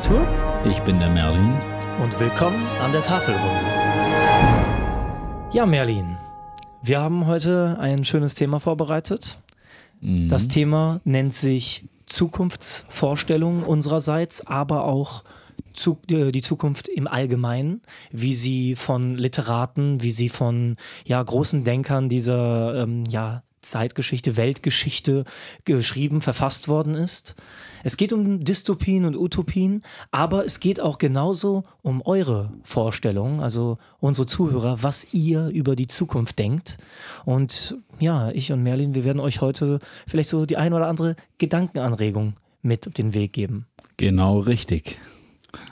Arthur. Ich bin der Merlin. Und willkommen an der Tafelrunde. Ja, Merlin, wir haben heute ein schönes Thema vorbereitet. Mhm. Das Thema nennt sich Zukunftsvorstellungen unsererseits, aber auch zu, äh, die Zukunft im Allgemeinen, wie sie von Literaten, wie sie von ja, großen Denkern dieser ähm, ja, Zeitgeschichte, Weltgeschichte geschrieben, verfasst worden ist. Es geht um Dystopien und Utopien, aber es geht auch genauso um eure Vorstellungen, also unsere Zuhörer, was ihr über die Zukunft denkt. Und ja, ich und Merlin, wir werden euch heute vielleicht so die ein oder andere Gedankenanregung mit auf den Weg geben. Genau richtig.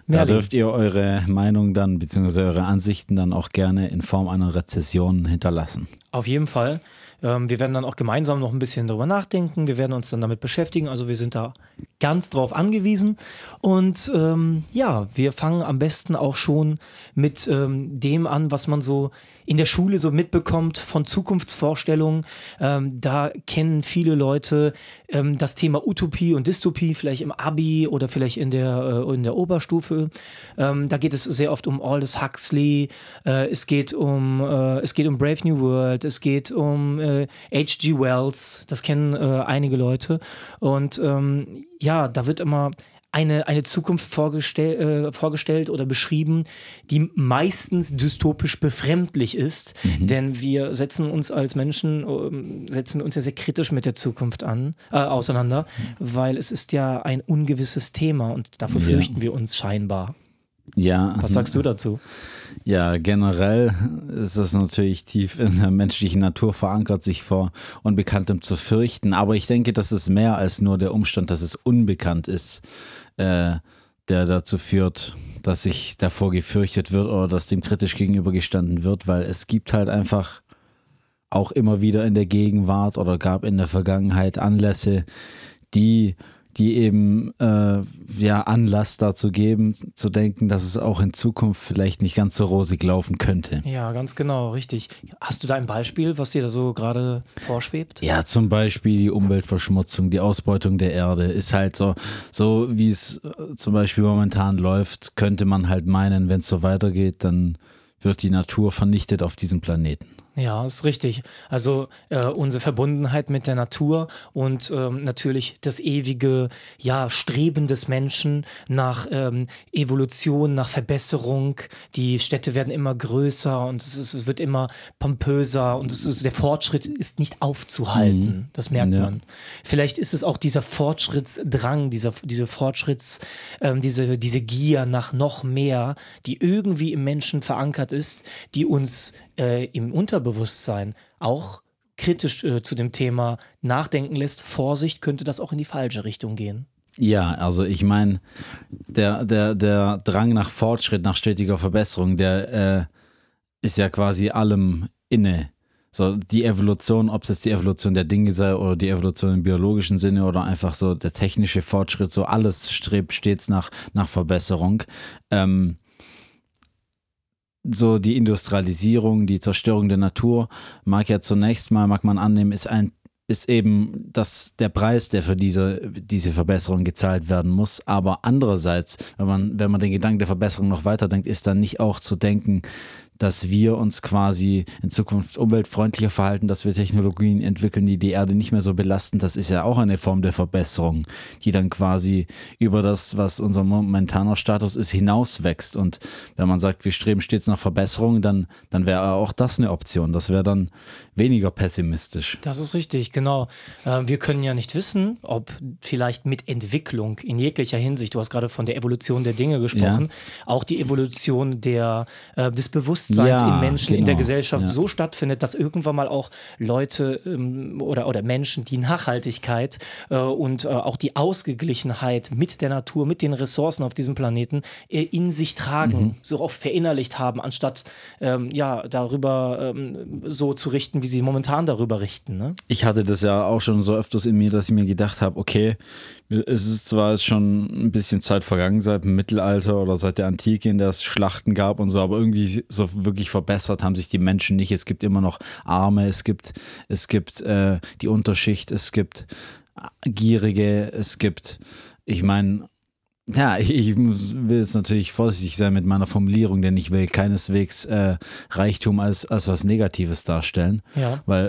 Da dürft ihr eure Meinung dann, beziehungsweise eure Ansichten dann auch gerne in Form einer Rezession hinterlassen. Auf jeden Fall. Ähm, wir werden dann auch gemeinsam noch ein bisschen darüber nachdenken. Wir werden uns dann damit beschäftigen. Also wir sind da ganz drauf angewiesen. Und ähm, ja, wir fangen am besten auch schon mit ähm, dem an, was man so in der Schule so mitbekommt von Zukunftsvorstellungen. Ähm, da kennen viele Leute ähm, das Thema Utopie und Dystopie, vielleicht im Abi oder vielleicht in der, äh, in der Oberstufe. Ähm, da geht es sehr oft um Aldous Huxley, äh, es, geht um, äh, es geht um Brave New World, es geht um H.G. Äh, Wells, das kennen äh, einige Leute. Und ähm, ja, da wird immer eine, eine Zukunft vorgestell, äh, vorgestellt oder beschrieben, die meistens dystopisch befremdlich ist. Mhm. Denn wir setzen uns als Menschen, äh, setzen wir uns ja sehr kritisch mit der Zukunft an, äh, auseinander, mhm. weil es ist ja ein ungewisses Thema und dafür ja. fürchten wir uns scheinbar. Ja. Was sagst du dazu? Ja, generell ist es natürlich tief in der menschlichen Natur verankert, sich vor Unbekanntem zu fürchten. Aber ich denke, das ist mehr als nur der Umstand, dass es unbekannt ist, äh, der dazu führt, dass sich davor gefürchtet wird oder dass dem kritisch gegenübergestanden wird, weil es gibt halt einfach auch immer wieder in der Gegenwart oder gab in der Vergangenheit Anlässe, die die eben äh, ja Anlass dazu geben, zu denken, dass es auch in Zukunft vielleicht nicht ganz so rosig laufen könnte. Ja, ganz genau, richtig. Hast du da ein Beispiel, was dir da so gerade vorschwebt? Ja, zum Beispiel die Umweltverschmutzung, die Ausbeutung der Erde ist halt so, so wie es äh, zum Beispiel momentan läuft, könnte man halt meinen, wenn es so weitergeht, dann wird die Natur vernichtet auf diesem Planeten. Ja, ist richtig. Also äh, unsere Verbundenheit mit der Natur und ähm, natürlich das ewige ja, Streben des Menschen nach ähm, Evolution, nach Verbesserung. Die Städte werden immer größer und es, ist, es wird immer pompöser und es ist, der Fortschritt ist nicht aufzuhalten. Mhm. Das merkt ja. man. Vielleicht ist es auch dieser Fortschrittsdrang, dieser, diese Fortschritts, ähm, diese, diese Gier nach noch mehr, die irgendwie im Menschen verankert ist, die uns äh, im Unterbewusstsein auch kritisch äh, zu dem Thema nachdenken lässt, Vorsicht, könnte das auch in die falsche Richtung gehen. Ja, also ich meine, der, der, der Drang nach Fortschritt, nach stetiger Verbesserung, der äh, ist ja quasi allem inne. So die Evolution, ob es jetzt die Evolution der Dinge sei oder die Evolution im biologischen Sinne oder einfach so der technische Fortschritt, so alles strebt stets nach, nach Verbesserung. Ähm, so die Industrialisierung, die Zerstörung der Natur mag ja zunächst mal, mag man annehmen, ist ein ist eben das, der Preis, der für diese, diese Verbesserung gezahlt werden muss. Aber andererseits, wenn man, wenn man den Gedanken der Verbesserung noch weiterdenkt, ist dann nicht auch zu denken, dass wir uns quasi in Zukunft umweltfreundlicher verhalten, dass wir Technologien entwickeln, die die Erde nicht mehr so belasten. Das ist ja auch eine Form der Verbesserung, die dann quasi über das, was unser momentaner Status ist, hinauswächst. Und wenn man sagt, wir streben stets nach Verbesserung, dann, dann wäre auch das eine Option. Das wäre dann weniger pessimistisch. Das ist richtig, genau. Äh, wir können ja nicht wissen, ob vielleicht mit Entwicklung in jeglicher Hinsicht, du hast gerade von der Evolution der Dinge gesprochen, ja. auch die Evolution der, äh, des Bewusstseins Bewusstseins ja, im Menschen, genau. in der genau. Gesellschaft ja. so stattfindet, dass irgendwann mal auch Leute ähm, oder, oder Menschen die Nachhaltigkeit äh, und äh, auch die Ausgeglichenheit mit der Natur, mit den Ressourcen auf diesem Planeten äh, in sich tragen, mhm. so oft verinnerlicht haben, anstatt ähm, ja darüber ähm, so zu richten, wie sie momentan darüber richten. Ne? Ich hatte das ja auch schon so öfters in mir, dass ich mir gedacht habe, okay, es ist zwar schon ein bisschen Zeit vergangen seit dem Mittelalter oder seit der Antike, in der es Schlachten gab und so, aber irgendwie so wirklich verbessert haben sich die Menschen nicht. Es gibt immer noch Arme, es gibt, es gibt äh, die Unterschicht, es gibt Gierige, es gibt, ich meine, Ja, ich, muss- will jetzt natürlich vorsichtig sein mit meiner Formulierung, denn ich will keineswegs äh, Reichtum als, als was Negatives darstellen, Ja. weil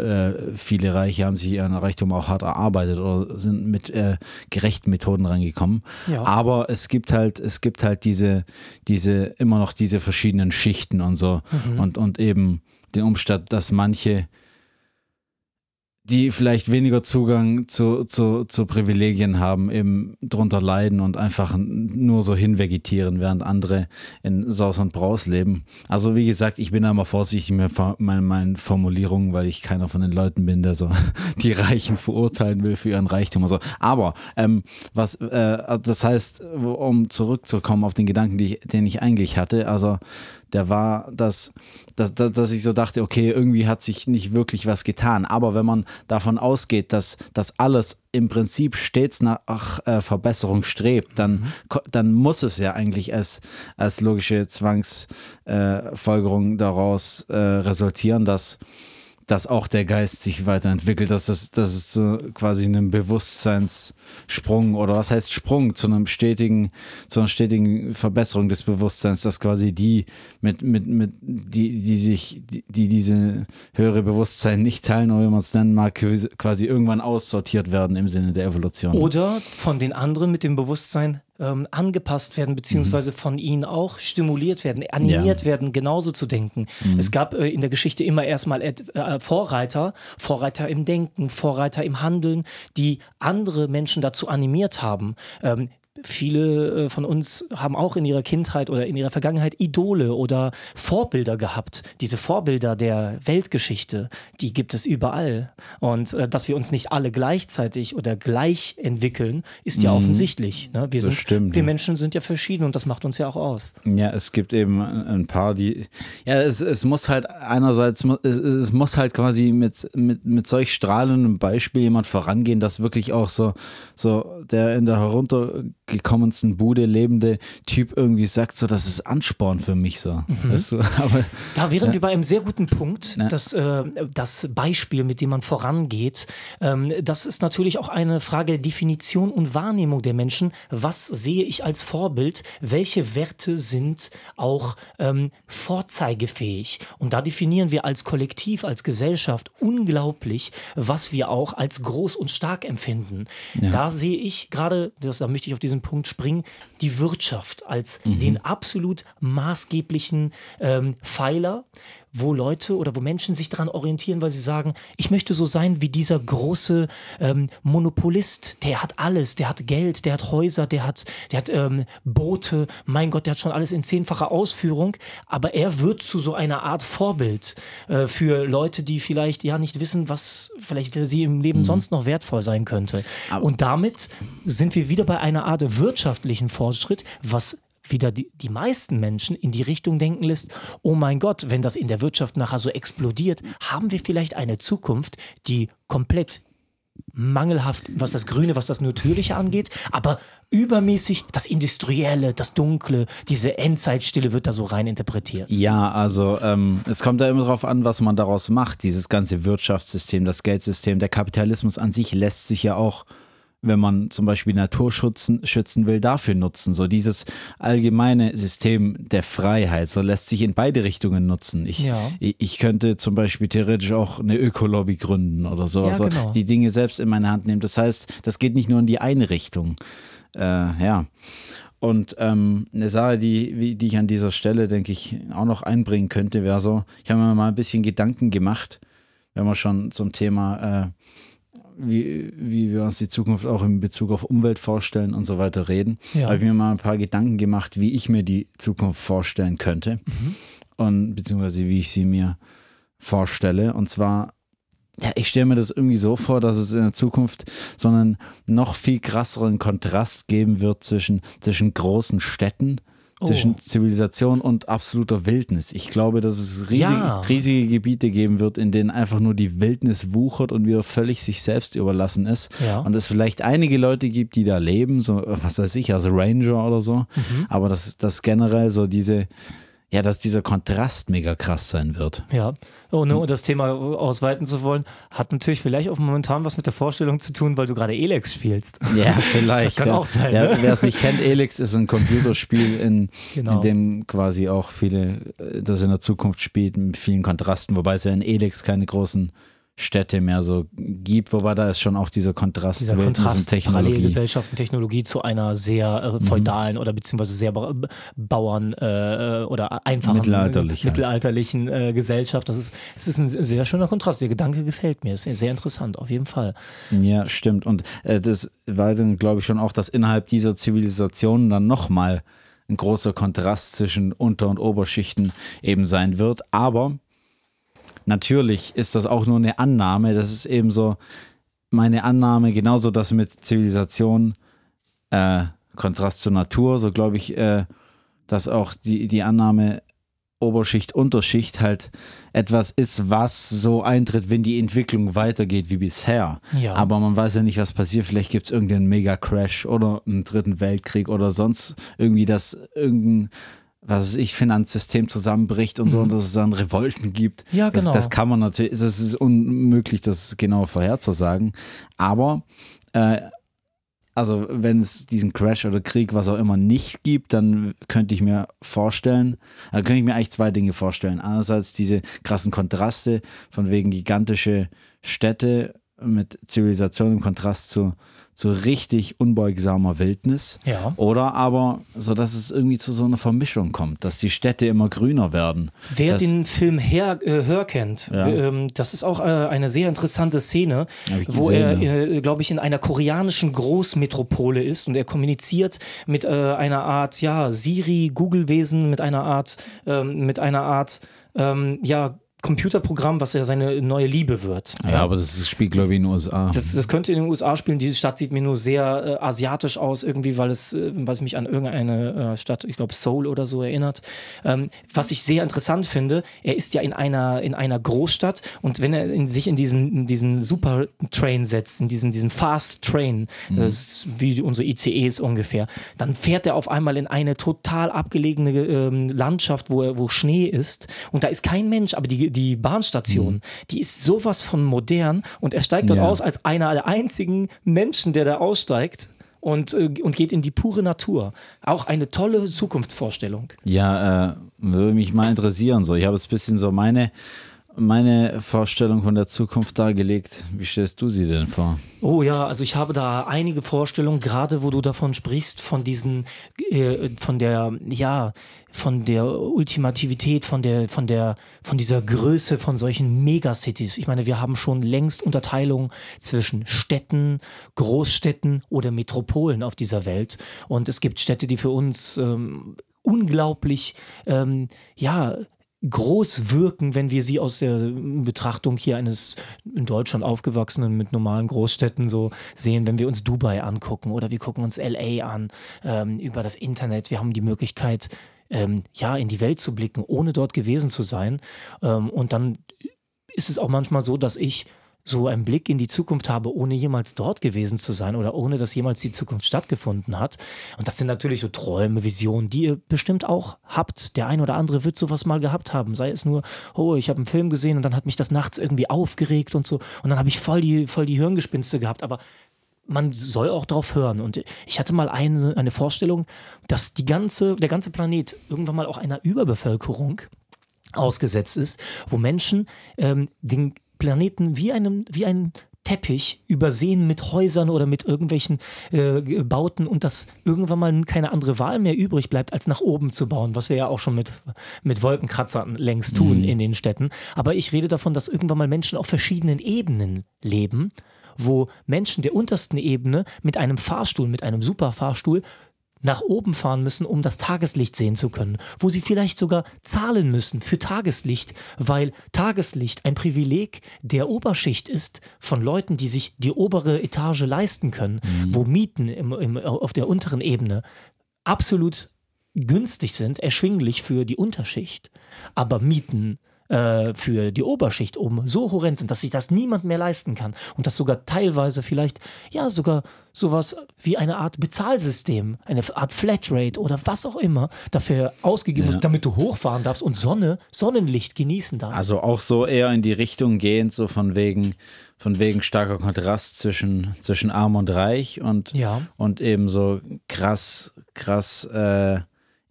äh, viele Reiche haben sich ihren Reichtum auch hart erarbeitet oder sind mit äh, gerechten Methoden rangekommen. Ja. Aber es gibt halt, es gibt halt diese, diese, immer noch diese verschiedenen Schichten und so Mhm. und, und eben den Umstand, dass manche die vielleicht weniger Zugang zu, zu, zu Privilegien haben, eben drunter leiden und einfach nur so hinvegetieren, während andere in Saus und Braus leben. Also wie gesagt, ich bin da mal vorsichtig mit meinen, meinen Formulierungen, weil ich keiner von den Leuten bin, der so die Reichen verurteilen will für ihren Reichtum. Also, aber ähm, was, äh, das heißt, um zurückzukommen auf den Gedanken, ich, den ich eigentlich hatte, also der war, dass, dass, dass, dass ich so dachte, okay, irgendwie hat sich nicht wirklich was getan. Aber wenn man davon ausgeht, dass das alles im Prinzip stets nach äh, Verbesserung strebt, dann, ko- dann muss es ja eigentlich als, als logische Zwangsfolgerung äh, daraus äh, resultieren, dass dass auch der Geist sich weiterentwickelt, dass es, dass es so quasi einen Bewusstseinssprung oder was heißt Sprung zu einem stetigen, zu einer stetigen Verbesserung des Bewusstseins, dass quasi die mit, mit, mit, die, die sich, die, die diese höhere Bewusstsein nicht teilen, oder wie man es nennen mag, quasi irgendwann aussortiert werden im Sinne der Evolution. Oder von den anderen mit dem Bewusstsein ähm, angepasst werden, beziehungsweise von ihnen auch stimuliert werden, animiert werden, genauso zu denken. Es gab äh, in der Geschichte immer erstmal äh, Vorreiter, Vorreiter im Denken, Vorreiter im Handeln, die andere Menschen dazu animiert haben. Ähm, Viele äh, von uns haben auch in ihrer Kindheit oder in ihrer Vergangenheit Idole oder Vorbilder gehabt. Diese Vorbilder der Weltgeschichte, die gibt es überall. Und äh, dass wir uns nicht alle gleichzeitig oder gleich entwickeln, ist ja offensichtlich. Ne? Wir, sind, stimmt, wir ja. Menschen sind ja verschieden und das macht uns ja auch aus. Ja, es gibt eben ein paar, die. Ja, es, es muss halt einerseits, es, es muss halt quasi mit, mit, mit solch strahlendem Beispiel jemand vorangehen, dass wirklich auch so, so der in der heruntergekommensten Bude lebende Typ irgendwie sagt, so, das ist Ansporn für mich so. Weißt du? Aber Da wären wir bei einem sehr guten Punkt, Ja. dass äh, das Beispiel, mit dem man vorangeht, ähm, das ist natürlich auch eine Frage der Definition und Wahrnehmung der Menschen. Was sehe ich als Vorbild? Welche Werte sind auch ähm, vorzeigefähig? Und da definieren wir als Kollektiv, als Gesellschaft unglaublich, was wir auch als groß und stark empfinden. Da sehe ich gerade, das, da möchte ich auf diesen Punkt springen, die Wirtschaft als den absolut maßgeblichen ähm, Pfeiler, wo Leute oder wo Menschen sich daran orientieren, weil sie sagen, ich möchte so sein wie dieser große ähm, Monopolist, der hat alles, der hat Geld, der hat Häuser, der hat, der hat ähm, Boote, mein Gott, der hat schon alles in zehnfacher Ausführung, aber er wird zu so einer Art Vorbild äh, für Leute, die vielleicht ja nicht wissen, was vielleicht für sie im Leben sonst noch wertvoll sein könnte. Und damit sind wir wieder bei einer Art wirtschaftlichen Fortschritt, was wieder die, die meisten Menschen in die Richtung denken lässt, oh mein Gott, wenn das in der Wirtschaft nachher so explodiert, haben wir vielleicht eine Zukunft, die komplett mangelhaft, was das Grüne, was das Natürliche angeht, aber übermäßig das Industrielle, das Dunkle, diese Endzeitstille wird da so rein interpretiert. Ja, also ähm, es kommt da immer darauf an, was man daraus macht. Dieses ganze Wirtschaftssystem, das Geldsystem, der Kapitalismus an sich lässt sich ja auch, wenn man zum Beispiel Natur schützen, will, dafür nutzen. So dieses allgemeine System der Freiheit, so lässt sich in beide Richtungen nutzen. Ich, Ja. ich, ich könnte zum Beispiel theoretisch auch eine Ökolobby gründen oder so. Ja, also genau. die Dinge selbst in meine Hand nehmen. Das heißt, das geht nicht nur in die eine Richtung. Äh, ja. Und ähm, eine Sache, die, die ich an dieser Stelle, denke ich, auch noch einbringen könnte, wäre so, ich habe mir mal ein bisschen Gedanken gemacht, wenn wir schon zum Thema, äh, wie, wie wir uns die Zukunft auch in Bezug auf Umwelt vorstellen und so weiter reden, Ja. habe ich mir mal ein paar Gedanken gemacht, wie ich mir die Zukunft vorstellen könnte und beziehungsweise wie ich sie mir vorstelle. Und zwar ja, ich stelle mir das irgendwie so vor, dass es in der Zukunft so einen noch viel krasseren Kontrast geben wird zwischen, zwischen großen Städten, Oh. zwischen Zivilisation und absoluter Wildnis. Ich glaube, dass es riesig, Ja. riesige Gebiete geben wird, in denen einfach nur die Wildnis wuchert und wieder völlig sich selbst überlassen ist. Ja. Und es vielleicht einige Leute gibt, die da leben, so was weiß ich, also Ranger oder so. Mhm. Aber dass das generell so diese ja, dass dieser Kontrast mega krass sein wird. Ja, ohne hm. das Thema ausweiten zu wollen, hat natürlich vielleicht auch momentan was mit der Vorstellung zu tun, weil du gerade Elex spielst. Ja, vielleicht. das kann ja. auch sein. Ja, ne? Wer es nicht kennt, Elex ist ein Computerspiel, in, Genau. in dem quasi auch viele, äh, das in der Zukunft spielt, mit vielen Kontrasten, wobei es ja in Elex keine großen Städte mehr so gibt, wobei da ist schon auch dieser Kontrast Dieser Welten, Kontrast, Technologie. Parallelgesellschaften, Technologie zu einer sehr äh, feudalen oder beziehungsweise sehr ba Bauern äh, oder einfachen Mittelalterlich halt. mittelalterlichen äh, Gesellschaft. Das ist, es ist ein sehr schöner Kontrast. Der Gedanke gefällt mir. Ist sehr, sehr interessant, auf jeden Fall. Ja, stimmt. Und äh, das war dann, glaube ich, schon auch, dass innerhalb dieser Zivilisationen dann nochmal ein großer Kontrast zwischen Unter- und Oberschichten eben sein wird. Aber natürlich ist das auch nur eine Annahme. Das ist eben so meine Annahme, genauso das mit Zivilisation, äh, Kontrast zur Natur, so glaube ich, äh, dass auch die, die Annahme Oberschicht, Unterschicht halt etwas ist, was so eintritt, wenn die Entwicklung weitergeht wie bisher. Ja. Aber man weiß ja nicht, was passiert. Vielleicht gibt es irgendeinen Mega-Crash oder einen dritten Weltkrieg oder sonst irgendwie, dass irgendein, was ich, Finanzsystem zusammenbricht und so und dass es dann Revolten gibt. Mhm. Ja, genau. Das, das kann man natürlich, es ist unmöglich, das genau vorherzusagen. Aber äh, also wenn es diesen Crash oder Krieg, was auch immer, nicht gibt, dann könnte ich mir vorstellen, dann könnte ich mir eigentlich zwei Dinge vorstellen. Einerseits diese krassen Kontraste von wegen gigantische Städte mit Zivilisation im Kontrast zu, zu richtig unbeugsamer Wildnis. Ja. Oder aber so, dass es irgendwie zu so einer Vermischung kommt, dass die Städte immer grüner werden. Wer das, den Film Her, äh, Hör kennt, Ja. ähm, das ist auch äh, eine sehr interessante Szene, wo gesehen, er, äh, glaube ich, in einer koreanischen Großmetropole ist und er kommuniziert mit äh, einer Art, ja, Siri, Google-Wesen, mit einer Art, ähm, mit einer Art, ähm, ja, Computerprogramm, was ja seine neue Liebe wird. ja, aber das spielt, glaube ich, in den USA. Das, das könnte in den USA spielen. Diese Stadt sieht mir nur sehr äh, asiatisch aus, irgendwie, weil es, äh, weil es mich an irgendeine äh, Stadt, ich glaube Seoul oder so erinnert. Ähm, was ich sehr interessant finde, er ist ja in einer, in einer Großstadt und wenn er in, sich in diesen, in diesen Super Train setzt, in diesen, diesen Fast Train, das ist wie unsere ICEs ungefähr, dann fährt er auf einmal in eine total abgelegene ähm, Landschaft, wo, er, wo Schnee ist und da ist kein Mensch, aber die, die Bahnstation, die ist sowas von modern und er steigt dort Ja. aus als einer der einzigen Menschen, der da aussteigt und, äh, und geht in die pure Natur. Auch eine tolle Zukunftsvorstellung. Ja, äh, würde mich mal interessieren. So, ich habe jetzt ein bisschen so meine, meine Vorstellung von der Zukunft dargelegt. Wie stellst du sie denn vor? Oh ja, also ich habe da einige Vorstellungen, gerade wo du davon sprichst, von diesen, äh, von der, ja, von der Ultimativität, von der, von der, von dieser Größe von solchen Megacities. Ich meine, wir haben schon längst Unterteilung zwischen Städten, Großstädten oder Metropolen auf dieser Welt. Und es gibt Städte, die für uns ähm, unglaublich, ähm, ja, groß wirken, wenn wir sie aus der Betrachtung hier eines in Deutschland aufgewachsenen mit normalen Großstädten so sehen, wenn wir uns Dubai angucken oder wir gucken uns LA an ähm, über das Internet. Wir haben die Möglichkeit, ähm, ja, in die Welt zu blicken, ohne dort gewesen zu sein. Ähm, und dann ist es auch manchmal so, dass ich so einen Blick in die Zukunft habe, ohne jemals dort gewesen zu sein oder ohne dass jemals die Zukunft stattgefunden hat. Und das sind natürlich so Träume, Visionen, die ihr bestimmt auch habt. Der ein oder andere wird sowas mal gehabt haben. Sei es nur, oh, ich habe einen Film gesehen und dann hat mich das nachts irgendwie aufgeregt und so. Und dann habe ich voll die, voll die Hirngespinste gehabt. Aber man soll auch drauf hören. Und ich hatte mal eine, eine Vorstellung, dass die ganze, der ganze Planet irgendwann mal auch einer Überbevölkerung ausgesetzt ist, wo Menschen ähm, den Planeten wie einem, wie ein Teppich übersehen mit Häusern oder mit irgendwelchen äh, Bauten und dass irgendwann mal keine andere Wahl mehr übrig bleibt, als nach oben zu bauen, was wir ja auch schon mit, mit Wolkenkratzern längst tun in den Städten. Aber ich rede davon, dass irgendwann mal Menschen auf verschiedenen Ebenen leben, wo Menschen der untersten Ebene mit einem Fahrstuhl, mit einem Superfahrstuhl nach oben fahren müssen, um das Tageslicht sehen zu können, wo sie vielleicht sogar zahlen müssen für Tageslicht, weil Tageslicht ein Privileg der Oberschicht ist von Leuten, die sich die obere Etage leisten können, wo Mieten im, im, auf der unteren Ebene absolut günstig sind, erschwinglich für die Unterschicht, aber Mieten äh, für die Oberschicht oben so horrend sind, dass sich das niemand mehr leisten kann und dass sogar teilweise vielleicht, ja, sogar sowas wie eine Art Bezahlsystem, eine Art Flatrate oder was auch immer dafür ausgegeben ja. ist, damit du hochfahren darfst und Sonne, Sonnenlicht genießen darfst. Also auch so eher in die Richtung gehend, so von wegen, von wegen starker Kontrast zwischen, zwischen arm und reich und, ja. und eben so krass, krass äh,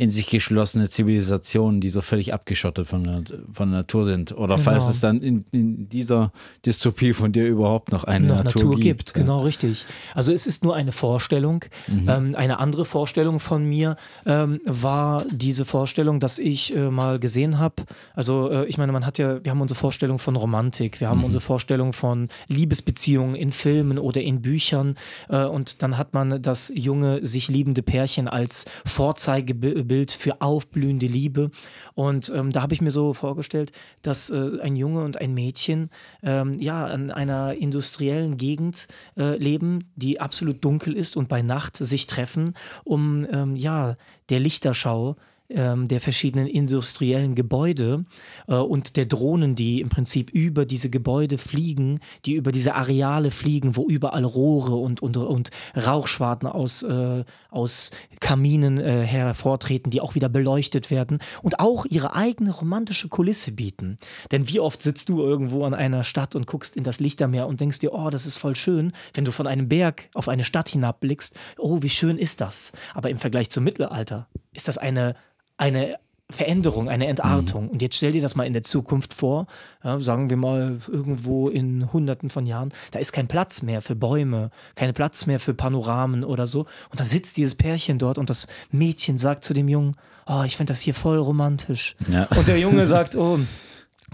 in sich geschlossene Zivilisationen, die so völlig abgeschottet von der, von der Natur sind. Oder genau. falls es dann in, in, dieser Dystopie von dir überhaupt noch eine noch Natur, Natur gibt. gibt. Genau, richtig. Also es ist nur eine Vorstellung. Mhm. Ähm, eine andere Vorstellung von mir ähm, war diese Vorstellung, dass ich äh, mal gesehen habe, also äh, ich meine, man hat ja, wir haben unsere Vorstellung von Romantik, wir haben mhm. unsere Vorstellung von Liebesbeziehungen in Filmen oder in Büchern äh, und dann hat man das junge, sich liebende Pärchen als Vorzeigebild Bild für aufblühende Liebe. Und ähm, da habe ich mir so vorgestellt, dass äh, ein Junge und ein Mädchen ähm, ja in einer industriellen Gegend äh, leben, die absolut dunkel ist und bei Nacht sich treffen, um ähm, ja der Lichterschau ähm, der verschiedenen industriellen Gebäude äh, und der Drohnen, die im Prinzip über diese Gebäude fliegen, die über diese Areale fliegen, wo überall Rohre und, und, und Rauchschwarten aus, äh, aus Kaminen äh, hervortreten, die auch wieder beleuchtet werden und auch ihre eigene romantische Kulisse bieten. Denn wie oft sitzt du irgendwo an einer Stadt und guckst in das Lichtermeer und denkst dir, oh, das ist voll schön, wenn du von einem Berg auf eine Stadt hinabblickst, oh, wie schön ist das. Aber im Vergleich zum Mittelalter ist das eine eine Veränderung, eine Entartung. Mhm. Und jetzt stell dir das mal in der Zukunft vor, ja, sagen wir mal irgendwo in Hunderten von Jahren, da ist kein Platz mehr für Bäume, kein Platz mehr für Panoramen oder so. Und da sitzt dieses Pärchen dort und das Mädchen sagt zu dem Jungen, oh, ich finde das hier voll romantisch. Ja. Und der Junge sagt, oh,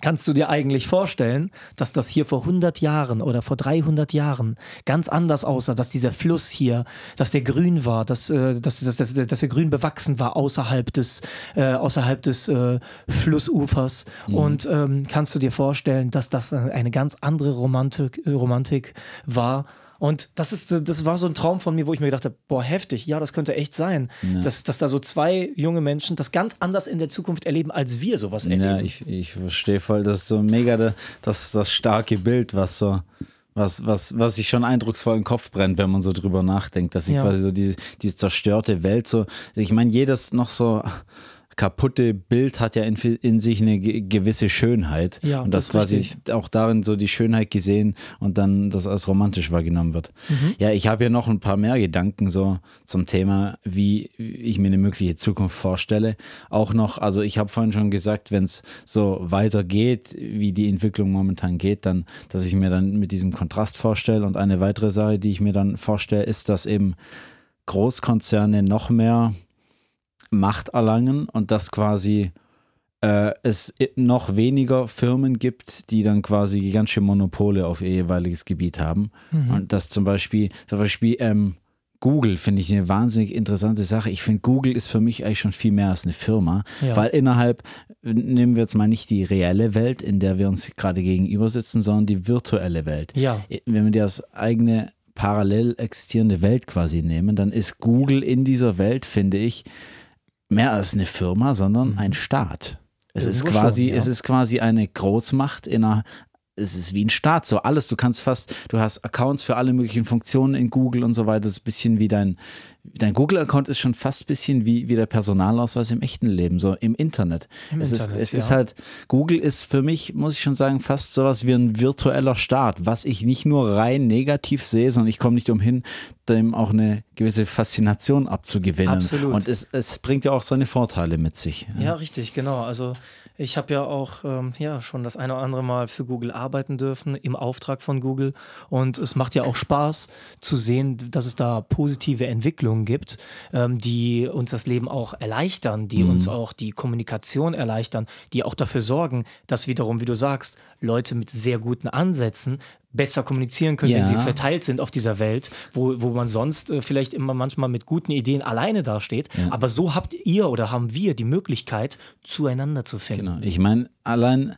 Kannst du dir eigentlich vorstellen, dass das hier vor 100 Jahren oder vor 300 Jahren ganz anders aussah, dass dieser Fluss hier, dass der grün war, dass, äh, dass, dass, dass, dass er grün bewachsen war außerhalb des, äh, außerhalb des äh, Flussufers? Mhm. Und ähm, kannst du dir vorstellen, dass das eine ganz andere Romantik, Romantik war? Und das ist, das war so ein Traum von mir, wo ich mir gedacht habe, boah, heftig, ja, das könnte echt sein, ja. dass, dass da so zwei junge Menschen das ganz anders in der Zukunft erleben, als wir sowas erleben. Ja, ich, ich verstehe voll, das ist so mega das, das starke Bild, was so, was, was, was sich schon eindrucksvoll im Kopf brennt, wenn man so drüber nachdenkt, dass ich ja. quasi so diese, diese zerstörte Welt so, ich meine, jedes noch so kaputte Bild hat ja in, in sich eine gewisse Schönheit. Ja, und das, das quasi auch darin so die Schönheit gesehen und dann das als romantisch wahrgenommen wird. Mhm. Ja, ich habe ja noch ein paar mehr Gedanken so zum Thema, wie ich mir eine mögliche Zukunft vorstelle. Auch noch, also ich habe vorhin schon gesagt, wenn es so weitergeht, wie die Entwicklung momentan geht, dann, dass ich mir dann mit diesem Kontrast vorstelle. Und eine weitere Sache, die ich mir dann vorstelle, ist, dass eben Großkonzerne noch mehr Macht erlangen und dass quasi äh, es noch weniger Firmen gibt, die dann quasi gigantische Monopole auf ihr jeweiliges Gebiet haben. Mhm. Und dass zum Beispiel, zum Beispiel ähm, Google finde ich eine wahnsinnig interessante Sache. Ich finde, Google ist für mich eigentlich schon viel mehr als eine Firma, ja. weil innerhalb, nehmen wir jetzt mal nicht die reelle Welt, in der wir uns gerade gegenüber sitzen, sondern die virtuelle Welt. Ja. Wenn wir die als eigene parallel existierende Welt quasi nehmen, dann ist Google in dieser Welt, finde ich, mehr als eine Firma, sondern mhm. ein Staat. Es ist quasi, ja. es ist quasi eine Großmacht in einer, es ist wie ein Staat, so alles. Du kannst fast, du hast Accounts für alle möglichen Funktionen in Google und so weiter. Das ist ein bisschen wie dein, dein Google-Account ist schon fast ein bisschen wie, wie der Personalausweis im echten Leben, so im Internet. Im es Internet, ist, es ja. ist halt, Google ist für mich, muss ich schon sagen, fast sowas wie ein virtueller Staat, was ich nicht nur rein negativ sehe, sondern ich komme nicht umhin, dem auch eine gewisse Faszination abzugewinnen. Absolut. Und es, es bringt ja auch seine Vorteile mit sich. Ja, ja richtig, genau. Also ich habe ja auch ähm, ja, schon das eine oder andere Mal für Google arbeiten dürfen, im Auftrag von Google. Und es macht ja auch Spaß zu sehen, dass es da positive Entwicklungen gibt, ähm, die uns das Leben auch erleichtern, die mhm. uns auch die Kommunikation erleichtern, die auch dafür sorgen, dass wiederum, wie du sagst, Leute mit sehr guten Ansätzen besser kommunizieren können, ja. wenn sie verteilt sind auf dieser Welt, wo, wo man sonst äh, vielleicht immer manchmal mit guten Ideen alleine dasteht. Ja. Aber so habt ihr oder haben wir die Möglichkeit, zueinander zu finden. Genau. Ich meine, allein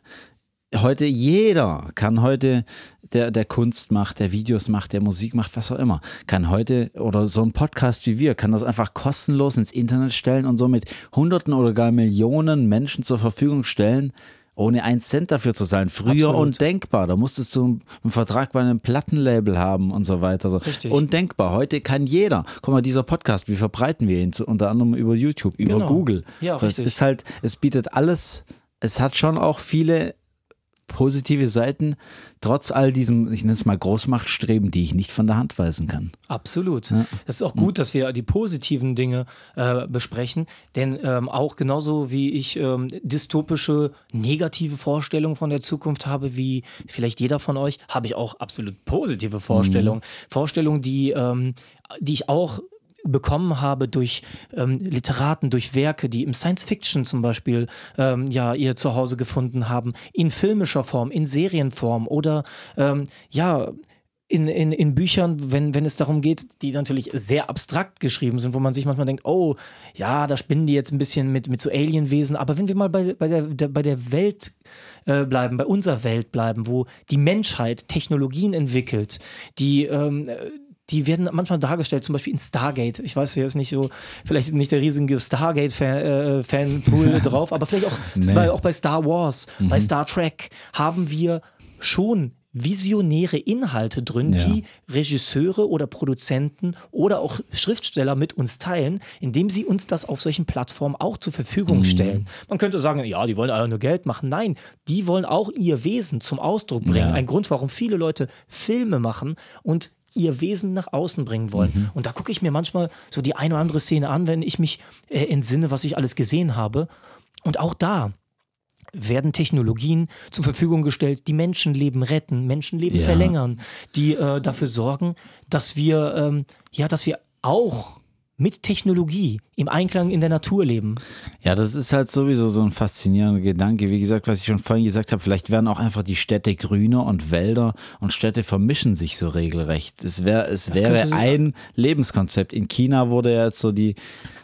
heute jeder kann heute, der, der Kunst macht, der Videos macht, der Musik macht, was auch immer, kann heute oder so ein Podcast wie wir, kann das einfach kostenlos ins Internet stellen und somit Hunderten oder gar Millionen Menschen zur Verfügung stellen ohne einen Cent dafür zu zahlen. Früher Absolut. undenkbar. Da musstest du einen Vertrag bei einem Plattenlabel haben und so weiter. So. Richtig. Undenkbar. Heute kann jeder. Guck mal, dieser Podcast, wie verbreiten wir ihn? Unter anderem über YouTube, über Genau. Google. Ja, so, es richtig. ist halt, es bietet alles, es hat schon auch viele positive Seiten, trotz all diesem, ich nenne es mal Großmachtstreben, die ich nicht von der Hand weisen kann. Absolut. Das ist auch gut, dass wir die positiven Dinge äh, besprechen, denn ähm, auch genauso wie ich ähm, dystopische, negative Vorstellungen von der Zukunft habe, wie vielleicht jeder von euch, habe ich auch absolut positive Vorstellungen. Vorstellungen, die, ähm, die ich auch bekommen habe durch ähm, Literaten, durch Werke, die im Science Fiction zum Beispiel ähm, ja ihr Zuhause gefunden haben, in filmischer Form, in Serienform oder ähm, ja in, in, in Büchern, wenn, wenn es darum geht, die natürlich sehr abstrakt geschrieben sind, wo man sich manchmal denkt, oh, ja, da spinnen die jetzt ein bisschen mit, mit so Alienwesen, aber wenn wir mal bei, bei, der, der, bei der Welt äh, bleiben, bei unserer Welt bleiben, wo die Menschheit Technologien entwickelt, die ähm, die werden manchmal dargestellt, zum Beispiel in Stargate. Ich weiß, hier ist nicht so, vielleicht nicht der riesige Stargate-Fanpool äh, drauf, aber vielleicht auch, Nee. bei, auch bei Star Wars, bei Star Trek haben wir schon visionäre Inhalte drin, Ja. die Regisseure oder Produzenten oder auch Schriftsteller mit uns teilen, indem sie uns das auf solchen Plattformen auch zur Verfügung stellen. Man könnte sagen, ja, die wollen alle nur Geld machen. Nein, die wollen auch ihr Wesen zum Ausdruck bringen. Ja. Ein Grund, warum viele Leute Filme machen und ihr Wesen nach außen bringen wollen. Und da gucke ich mir manchmal so die eine oder andere Szene an, wenn ich mich äh, entsinne, was ich alles gesehen habe. Und auch da werden Technologien zur Verfügung gestellt, die Menschenleben retten, Menschenleben Ja. verlängern, die äh, dafür sorgen, dass wir, ähm, ja, dass wir auch mit Technologie im Einklang in der Natur leben. Ja, das ist halt sowieso so ein faszinierender Gedanke. Wie gesagt, was ich schon vorhin gesagt habe, vielleicht werden auch einfach die Städte grüner und Wälder und Städte vermischen sich so regelrecht. Es, wär, es wäre ein Lebenskonzept. In China wurde ja jetzt so die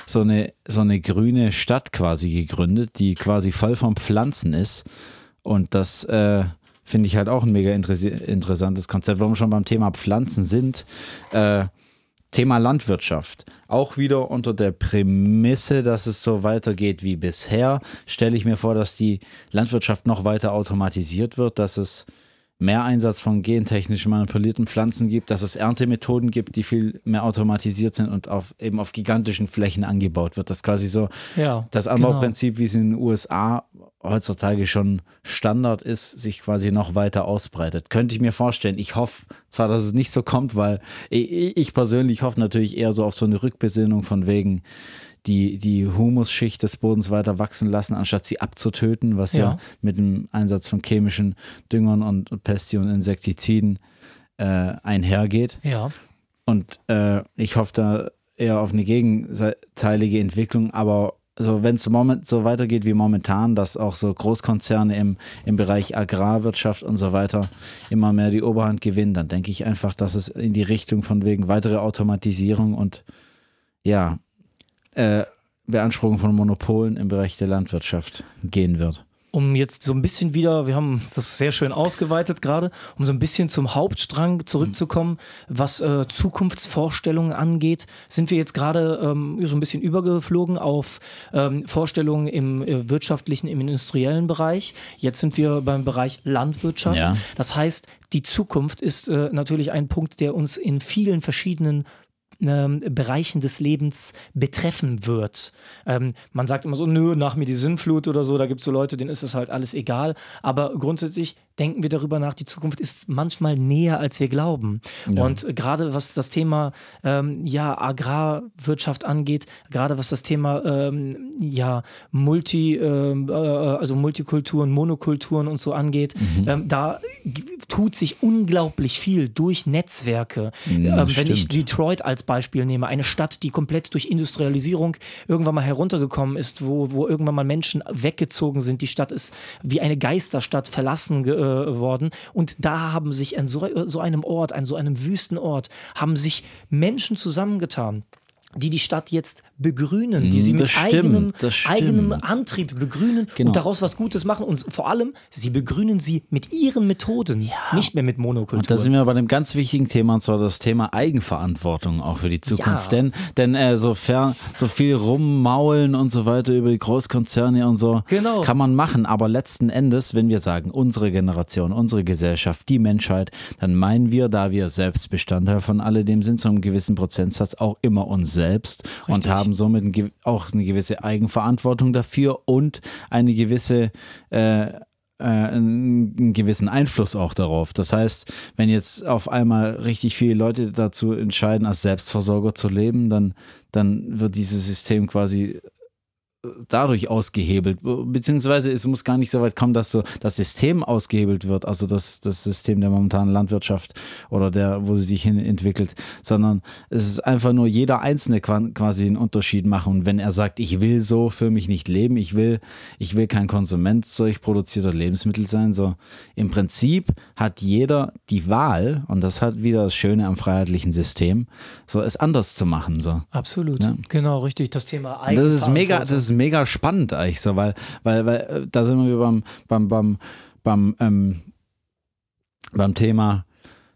so eine, so eine grüne Stadt quasi gegründet, die quasi voll von Pflanzen ist. Und das äh, finde ich halt auch ein mega interessantes Konzept, warum wir schon beim Thema Pflanzen sind. Äh, Thema Landwirtschaft. Auch wieder unter der Prämisse, dass es so weitergeht wie bisher, stelle ich mir vor, dass die Landwirtschaft noch weiter automatisiert wird, dass es mehr Einsatz von gentechnisch manipulierten Pflanzen gibt, dass es Erntemethoden gibt, die viel mehr automatisiert sind und auf, eben auf gigantischen Flächen angebaut wird. Das ist quasi so Ja, das Anbauprinzip, wie es in den USA heutzutage schon Standard ist, sich quasi noch weiter ausbreitet. Könnte ich mir vorstellen. Ich hoffe zwar, dass es nicht so kommt, weil ich, ich persönlich hoffe natürlich eher so auf so eine Rückbesinnung von wegen die, die Humusschicht des Bodens weiter wachsen lassen, anstatt sie abzutöten, was ja, Ja. mit dem Einsatz von chemischen Düngern und Pesti- und Insektiziden äh, einhergeht. Ja, Und äh, ich hoffe da eher auf eine gegenteilige Entwicklung, aber so, wenn es moment so weitergeht wie momentan, dass auch so Großkonzerne im, im Bereich Agrarwirtschaft und so weiter immer mehr die Oberhand gewinnen, dann denke ich einfach, dass es in die Richtung von wegen weitere Automatisierung und ja, äh, Beanspruchung von Monopolen im Bereich der Landwirtschaft gehen wird. um jetzt so ein bisschen wieder, wir haben das sehr schön ausgeweitet gerade, um so ein bisschen zum Hauptstrang zurückzukommen, was äh, Zukunftsvorstellungen angeht, sind wir jetzt gerade ähm, so ein bisschen übergeflogen auf ähm, Vorstellungen im äh, wirtschaftlichen, im industriellen Bereich. Jetzt sind wir beim Bereich Landwirtschaft. Ja. Das heißt, die Zukunft ist äh, natürlich ein Punkt, der uns in vielen verschiedenen ähm, Bereichen des Lebens betreffen wird. Ähm, man sagt immer so, nö, nach mir die Sinnflut oder so, da gibt es so Leute, denen ist das halt alles egal. Aber grundsätzlich denken wir darüber nach, die Zukunft ist manchmal näher, als wir glauben. Und äh, gerade was das Thema ähm, ja, Agrarwirtschaft angeht, gerade was das Thema ähm, ja, Multi, ähm, äh, also Multikulturen, Monokulturen und so angeht, ähm, da tut sich unglaublich viel durch Netzwerke. ähm, wenn ich stimmt. Detroit als Beispiel nehme, eine Stadt, die komplett durch Industrialisierung irgendwann mal heruntergekommen ist, wo, wo irgendwann mal Menschen weggezogen sind. Die Stadt ist wie eine Geisterstadt verlassen ge- äh, worden. Und da haben sich an so, so einem Ort, an so einem Wüstenort, haben sich Menschen zusammengetan die die Stadt jetzt begrünen, die sie mit das stimmt, eigenem, eigenem Antrieb begrünen Genau. und daraus was Gutes machen. Und vor allem, sie begrünen sie mit ihren Methoden, nicht mehr mit Monokultur. Und da sind wir bei einem ganz wichtigen Thema, und zwar das Thema Eigenverantwortung auch für die Zukunft. Ja. Denn, denn äh, sofern so viel rummaulen und so weiter über die Großkonzerne und so, Genau. kann man machen. Aber letzten Endes, wenn wir sagen, unsere Generation, unsere Gesellschaft, die Menschheit, dann meinen wir, da wir selbst Bestandteil von alledem sind, zu einem gewissen Prozentsatz auch immer uns selbst und Richtig. haben somit ein, auch eine gewisse Eigenverantwortung dafür und eine gewisse äh, äh, einen, einen gewissen Einfluss auch darauf. Das heißt, wenn jetzt auf einmal richtig viele Leute dazu entscheiden, als Selbstversorger zu leben, dann, dann wird dieses System quasi dadurch ausgehebelt, beziehungsweise es muss gar nicht so weit kommen, dass so das System ausgehebelt wird, also das, das System der momentanen Landwirtschaft oder der, wo sie sich hin entwickelt, sondern es ist einfach nur jeder Einzelne qua- quasi einen Unterschied machen. Und wenn er sagt, ich will so für mich nicht leben, ich will, ich will kein Konsument solch produzierter Lebensmittel sein, so im Prinzip hat jeder die Wahl, und das hat wieder das Schöne am freiheitlichen System, so es anders zu machen, so. Absolut. Ja. Genau, richtig. Das Thema Und das ist mega, Eigenverantwortung. das ist mega spannend eigentlich so, weil, weil, weil äh, da sind wir beim, beim, beim, beim, ähm, beim Thema,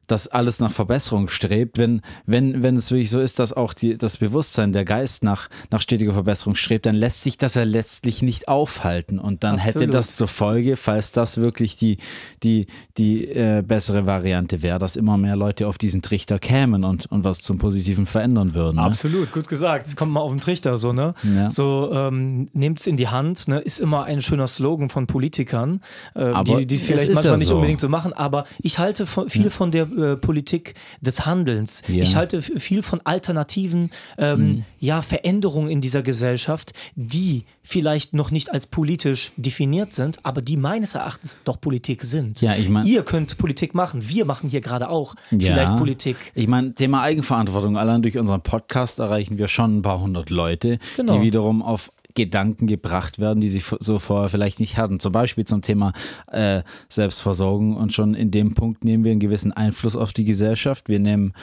dass alles nach Verbesserung strebt, wenn, wenn, wenn es wirklich so ist, dass auch die, das Bewusstsein, der Geist nach, nach stetiger Verbesserung strebt, dann lässt sich das ja letztlich nicht aufhalten. Und dann hätte Absolut. das zur Folge, falls das wirklich die, die, die äh, bessere Variante wäre, dass immer mehr Leute auf diesen Trichter kämen und, und was zum Positiven verändern würden. Ne? Absolut, gut gesagt. Kommt mal auf den Trichter so, ne? Ja. So, ähm, nehmt es in die Hand, ne? Ist immer ein schöner Slogan von Politikern, äh, Aber die, die es vielleicht manchmal ja nicht so. unbedingt so machen, aber ich halte von, viel von der äh, Politik des Handelns. Ja. Ich halte viel von alternativen ähm, Mhm. ja, Veränderungen in dieser Gesellschaft, die vielleicht noch nicht als politisch definiert sind, aber die meines Erachtens doch Politik sind. Ja, ich mein- Ihr könnt Politik machen, wir machen hier gerade auch vielleicht Politik. Ich meine, Thema Eigenverantwortung, allein durch unseren Podcast erreichen wir schon ein paar hundert Leute, Genau. die wiederum auf Gedanken gebracht werden, die sie so vorher vielleicht nicht hatten. Zum Beispiel zum Thema äh, Selbstversorgung. Und schon in dem Punkt nehmen wir einen gewissen Einfluss auf die Gesellschaft. Wir nehmen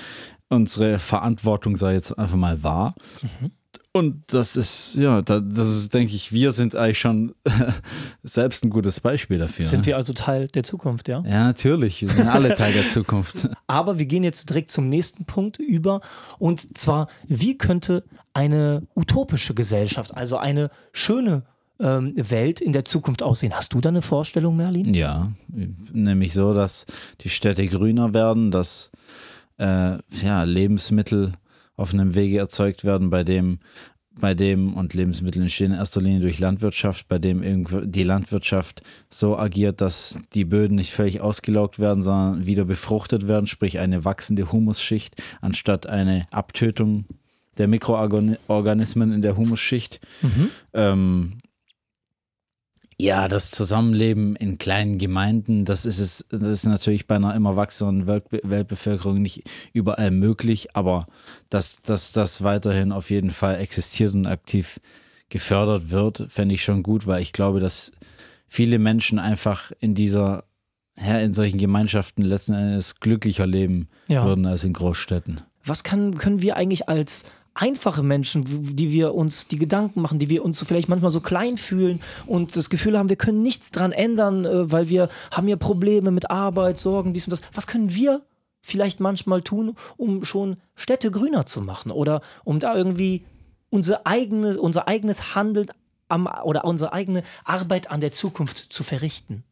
unsere Verantwortung, sei jetzt einfach mal wahr. Und das ist, ja, da, das ist, denke ich, wir sind eigentlich schon selbst ein gutes Beispiel dafür. Sind ne? wir also Teil der Zukunft, ja? ja, natürlich. Wir sind alle Teil der Zukunft. Aber wir gehen jetzt direkt zum nächsten Punkt über. Und zwar, wie könnte eine utopische Gesellschaft, also eine schöne ähm, Welt in der Zukunft aussehen? Hast du da eine Vorstellung, Merlin? Ja, nämlich so, dass die Städte grüner werden, dass äh, ja, Lebensmittel auf einem Wege erzeugt werden, bei dem, bei dem, und Lebensmittel entstehen in erster Linie durch Landwirtschaft, bei dem die Landwirtschaft so agiert, dass die Böden nicht völlig ausgelaugt werden, sondern wieder befruchtet werden, sprich eine wachsende Humusschicht, anstatt eine Abtötung der Mikroorganismen in der Humusschicht. Ähm, ja, das Zusammenleben in kleinen Gemeinden, das ist es, das ist natürlich bei einer immer wachsenden Weltbe Weltbevölkerung nicht überall möglich, aber dass, dass das weiterhin auf jeden Fall existiert und aktiv gefördert wird, fände ich schon gut, weil ich glaube, dass viele Menschen einfach in dieser, ja, in solchen Gemeinschaften letzten Endes glücklicher leben Ja. würden als in Großstädten. Was kann, können wir eigentlich als einfache Menschen, die wir uns die Gedanken machen, die wir uns so vielleicht manchmal so klein fühlen und das Gefühl haben, wir können nichts dran ändern, äh, weil wir haben ja Probleme mit Arbeit, Sorgen, dies und das. Was können wir vielleicht manchmal tun, um schon Städte grüner zu machen oder um da irgendwie unser eigenes, unser eigenes Handeln am, oder unsere eigene Arbeit an der Zukunft zu verrichten?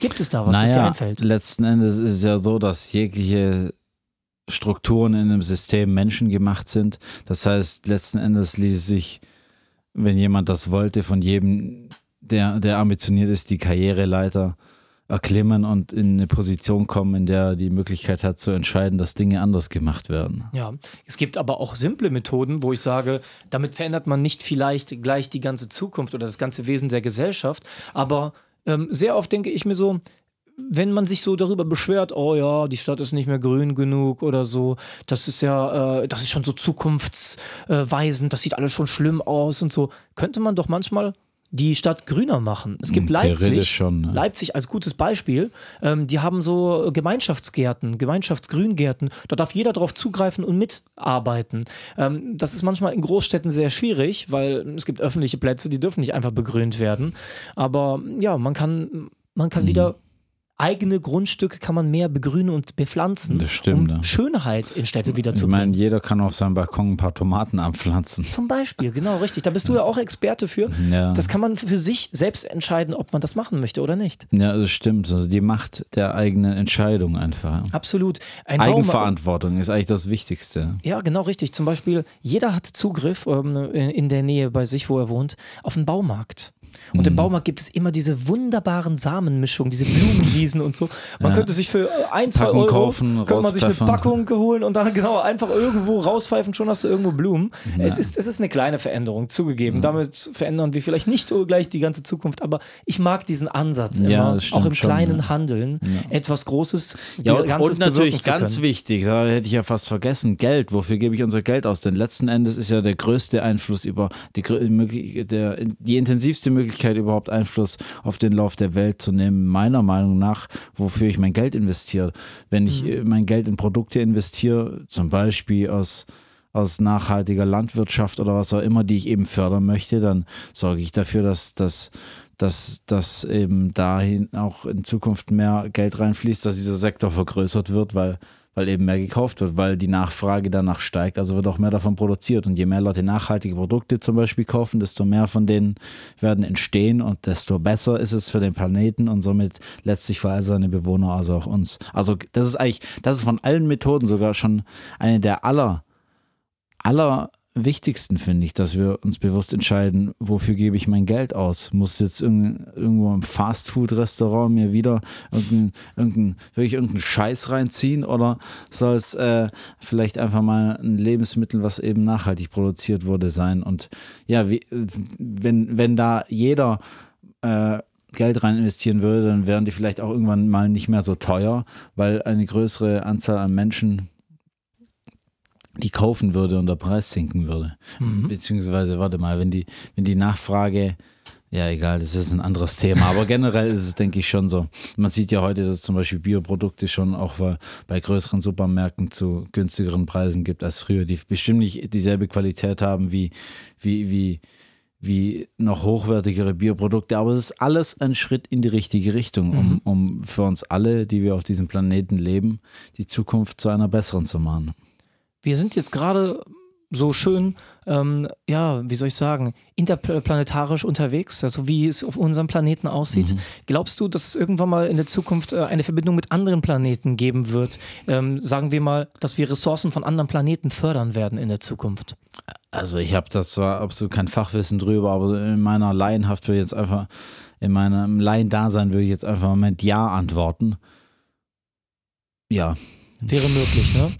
Gibt es da was, was dir einfällt? letzten Endes ist es ja so, dass jegliche Strukturen in einem System menschengemacht sind. Das heißt, letzten Endes ließ sich, wenn jemand das wollte, von jedem, der, der ambitioniert ist, die Karriereleiter erklimmen und in eine Position kommen, in der er die Möglichkeit hat zu entscheiden, dass Dinge anders gemacht werden. Ja, es gibt aber auch simple Methoden, wo ich sage, damit verändert man nicht vielleicht gleich die ganze Zukunft oder das ganze Wesen der Gesellschaft, aber ähm, sehr oft denke ich mir so, wenn man sich so darüber beschwert, oh ja, die Stadt ist nicht mehr grün genug oder so, das ist ja, äh, das ist schon so zukunftsweisend, das sieht alles schon schlimm aus und so, könnte man doch manchmal die Stadt grüner machen. Es gibt Hm, Leipzig, schon, ne? Leipzig als gutes Beispiel. Ähm, die haben so Gemeinschaftsgärten, Gemeinschaftsgrüngärten. Da darf jeder drauf zugreifen und mitarbeiten. Ähm, das ist manchmal in Großstädten sehr schwierig, weil es gibt öffentliche Plätze, die dürfen nicht einfach begrünt werden. Aber ja, man kann, man Mhm. kann wieder eigene Grundstücke kann man mehr begrünen und bepflanzen, Das stimmt, um ja. Schönheit in Städte wieder Ich zu meine, bringen. jeder kann auf seinem Balkon ein paar Tomaten anpflanzen. Zum Beispiel, genau, richtig. Da bist du ja auch Experte für. Ja. Das kann man für sich selbst entscheiden, ob man das machen möchte oder nicht. Ja, das stimmt. Also die Macht der eigenen Entscheidung einfach. Absolut. Ein Baum- Eigenverantwortung ist eigentlich das Wichtigste. Ja, genau richtig. Zum Beispiel, jeder hat Zugriff ähm, in, in der Nähe bei sich, wo er wohnt, auf einen Baumarkt. Und Mhm. im Baumarkt gibt es immer diese wunderbaren Samenmischungen, diese Blumenwiesen und so. Man Ja. könnte sich für ein, zwei Packung Euro kaufen, könnte man sich eine. Packung holen und dann genau einfach irgendwo rauspfeifen, schon hast du irgendwo Blumen. Ja. Es, ist, es ist eine kleine Veränderung, zugegeben. Damit verändern wir vielleicht nicht gleich die ganze Zukunft, aber ich mag diesen Ansatz Ja, immer, auch im schon, kleinen ja. Handeln, etwas Großes, Ja, und, Ganzes und natürlich ganz wichtig, da hätte ich ja fast vergessen, Geld. Wofür gebe ich unser Geld aus? Denn letzten Endes ist ja der größte Einfluss über die, die intensivste Möglichkeit überhaupt Einfluss auf den Lauf der Welt zu nehmen, meiner Meinung nach, wofür ich mein Geld investiere. Wenn ich Mhm. äh, mein Geld in Produkte investiere, zum Beispiel aus aus nachhaltiger Landwirtschaft oder was auch immer, die ich eben fördern möchte, dann sorge ich dafür, dass, dass, dass, dass eben dahin auch in Zukunft mehr Geld reinfließt, dass dieser Sektor vergrößert wird, weil, weil eben mehr gekauft wird, weil die Nachfrage danach steigt, also wird auch mehr davon produziert. Und je mehr Leute nachhaltige Produkte zum Beispiel kaufen, desto mehr von denen werden entstehen und desto besser ist es für den Planeten und somit letztlich für all seine Bewohner, also auch uns. Also das ist eigentlich, das ist von allen Methoden sogar schon eine der aller allerwichtigsten, finde ich, dass wir uns bewusst entscheiden, wofür gebe ich mein Geld aus. Muss jetzt irgend, irgendwo im Fastfood-Restaurant mir wieder irgendein, irgendein, wirklich irgendeinen Scheiß reinziehen oder soll es äh, vielleicht einfach mal ein Lebensmittel, was eben nachhaltig produziert wurde, sein? Und ja, wie, wenn, wenn da jeder äh, Geld rein investieren würde, dann wären die vielleicht auch irgendwann mal nicht mehr so teuer, weil eine größere Anzahl an Menschen die kaufen würde und der Preis sinken würde. Mhm. Beziehungsweise, warte mal, wenn die, wenn die Nachfrage, ja egal, das ist ein anderes Thema, aber generell ist es, denke ich, schon so. Man sieht ja heute, dass es zum Beispiel Bioprodukte schon auch bei, bei größeren Supermärkten zu günstigeren Preisen gibt als früher, die bestimmt nicht dieselbe Qualität haben wie, wie, wie, wie noch hochwertigere Bioprodukte, aber es ist alles ein Schritt in die richtige Richtung, um, Mhm. um für uns alle, die wir auf diesem Planeten leben, die Zukunft zu einer besseren zu machen. Wir sind jetzt gerade so schön, ähm, ja, wie soll ich sagen, interplanetarisch unterwegs, also wie es auf unserem Planeten aussieht. Mhm. Glaubst du, dass es irgendwann mal in der Zukunft äh, eine Verbindung mit anderen Planeten geben wird? Ähm, sagen wir mal, dass wir Ressourcen von anderen Planeten fördern werden in der Zukunft. Also ich habe das zwar absolut kein Fachwissen drüber, aber in meiner Laienhaft würde ich jetzt einfach, in meinem Laiendasein würde ich jetzt einfach mit Ja antworten. Ja. Wäre möglich, ne?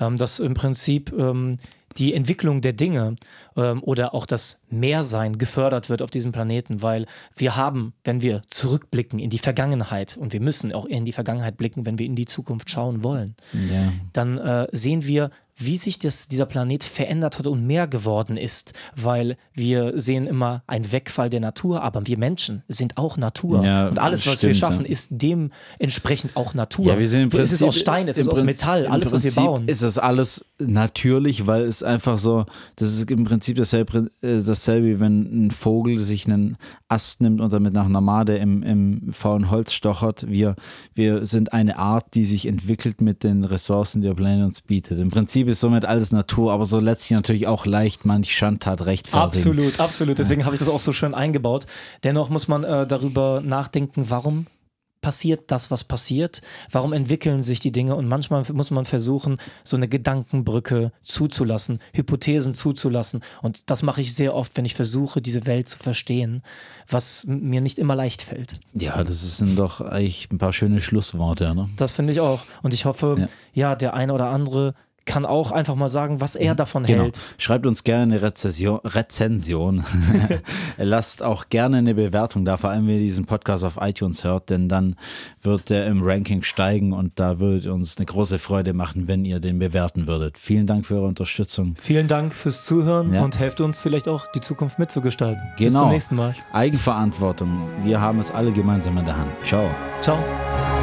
Ähm, dass im Prinzip ähm, die Entwicklung der Dinge ähm, oder auch das Mehrsein gefördert wird auf diesem Planeten, weil wir haben, wenn wir zurückblicken in die Vergangenheit und wir müssen auch in die Vergangenheit blicken, wenn wir in die Zukunft schauen wollen, Ja. dann äh, sehen wir, wie sich das, dieser Planet verändert hat und mehr geworden ist, weil wir sehen immer einen Wegfall der Natur, aber wir Menschen sind auch Natur Ja, und alles, was wir stimmt, schaffen, ja. ist dementsprechend auch Natur. Ja, wir sind im Prinzip, es ist aus Stein, es ist aus Metall, alles, was wir bauen. Ist das alles natürlich, weil es einfach so, das ist im Prinzip dasselbe, äh, dasselbe wie wenn ein Vogel sich einen Ast nimmt und damit nach einer Made im, im faulen Holz stochert. Wir, wir sind eine Art, die sich entwickelt mit den Ressourcen, die der Planet uns bietet. Im Prinzip ist somit alles Natur, aber so lässt sich natürlich auch leicht manch Schandtat rechtfertigen. Absolut, absolut. Deswegen habe ich das auch so schön eingebaut. Dennoch muss man äh, darüber nachdenken, warum passiert das, was passiert? Warum entwickeln sich die Dinge? Und manchmal muss man versuchen, so eine Gedankenbrücke zuzulassen, Hypothesen zuzulassen. Und das mache ich sehr oft, wenn ich versuche, diese Welt zu verstehen, was mir nicht immer leicht fällt. Ja, das sind doch eigentlich ein paar schöne Schlussworte, ne? Das finde ich auch. Und ich hoffe, ja. Ja. der eine oder andere kann auch einfach mal sagen, was er davon Genau. hält. Schreibt uns gerne eine Rezession, Rezension. Lasst auch gerne eine Bewertung da, vor allem wenn ihr diesen Podcast auf iTunes hört, denn dann wird der im Ranking steigen und da würde uns eine große Freude machen, wenn ihr den bewerten würdet. Vielen Dank für eure Unterstützung. Vielen Dank fürs Zuhören Ja. und helft uns vielleicht auch, die Zukunft mitzugestalten. Bis Genau. zum nächsten Mal. Eigenverantwortung. Wir haben es alle gemeinsam in der Hand. Ciao. Ciao.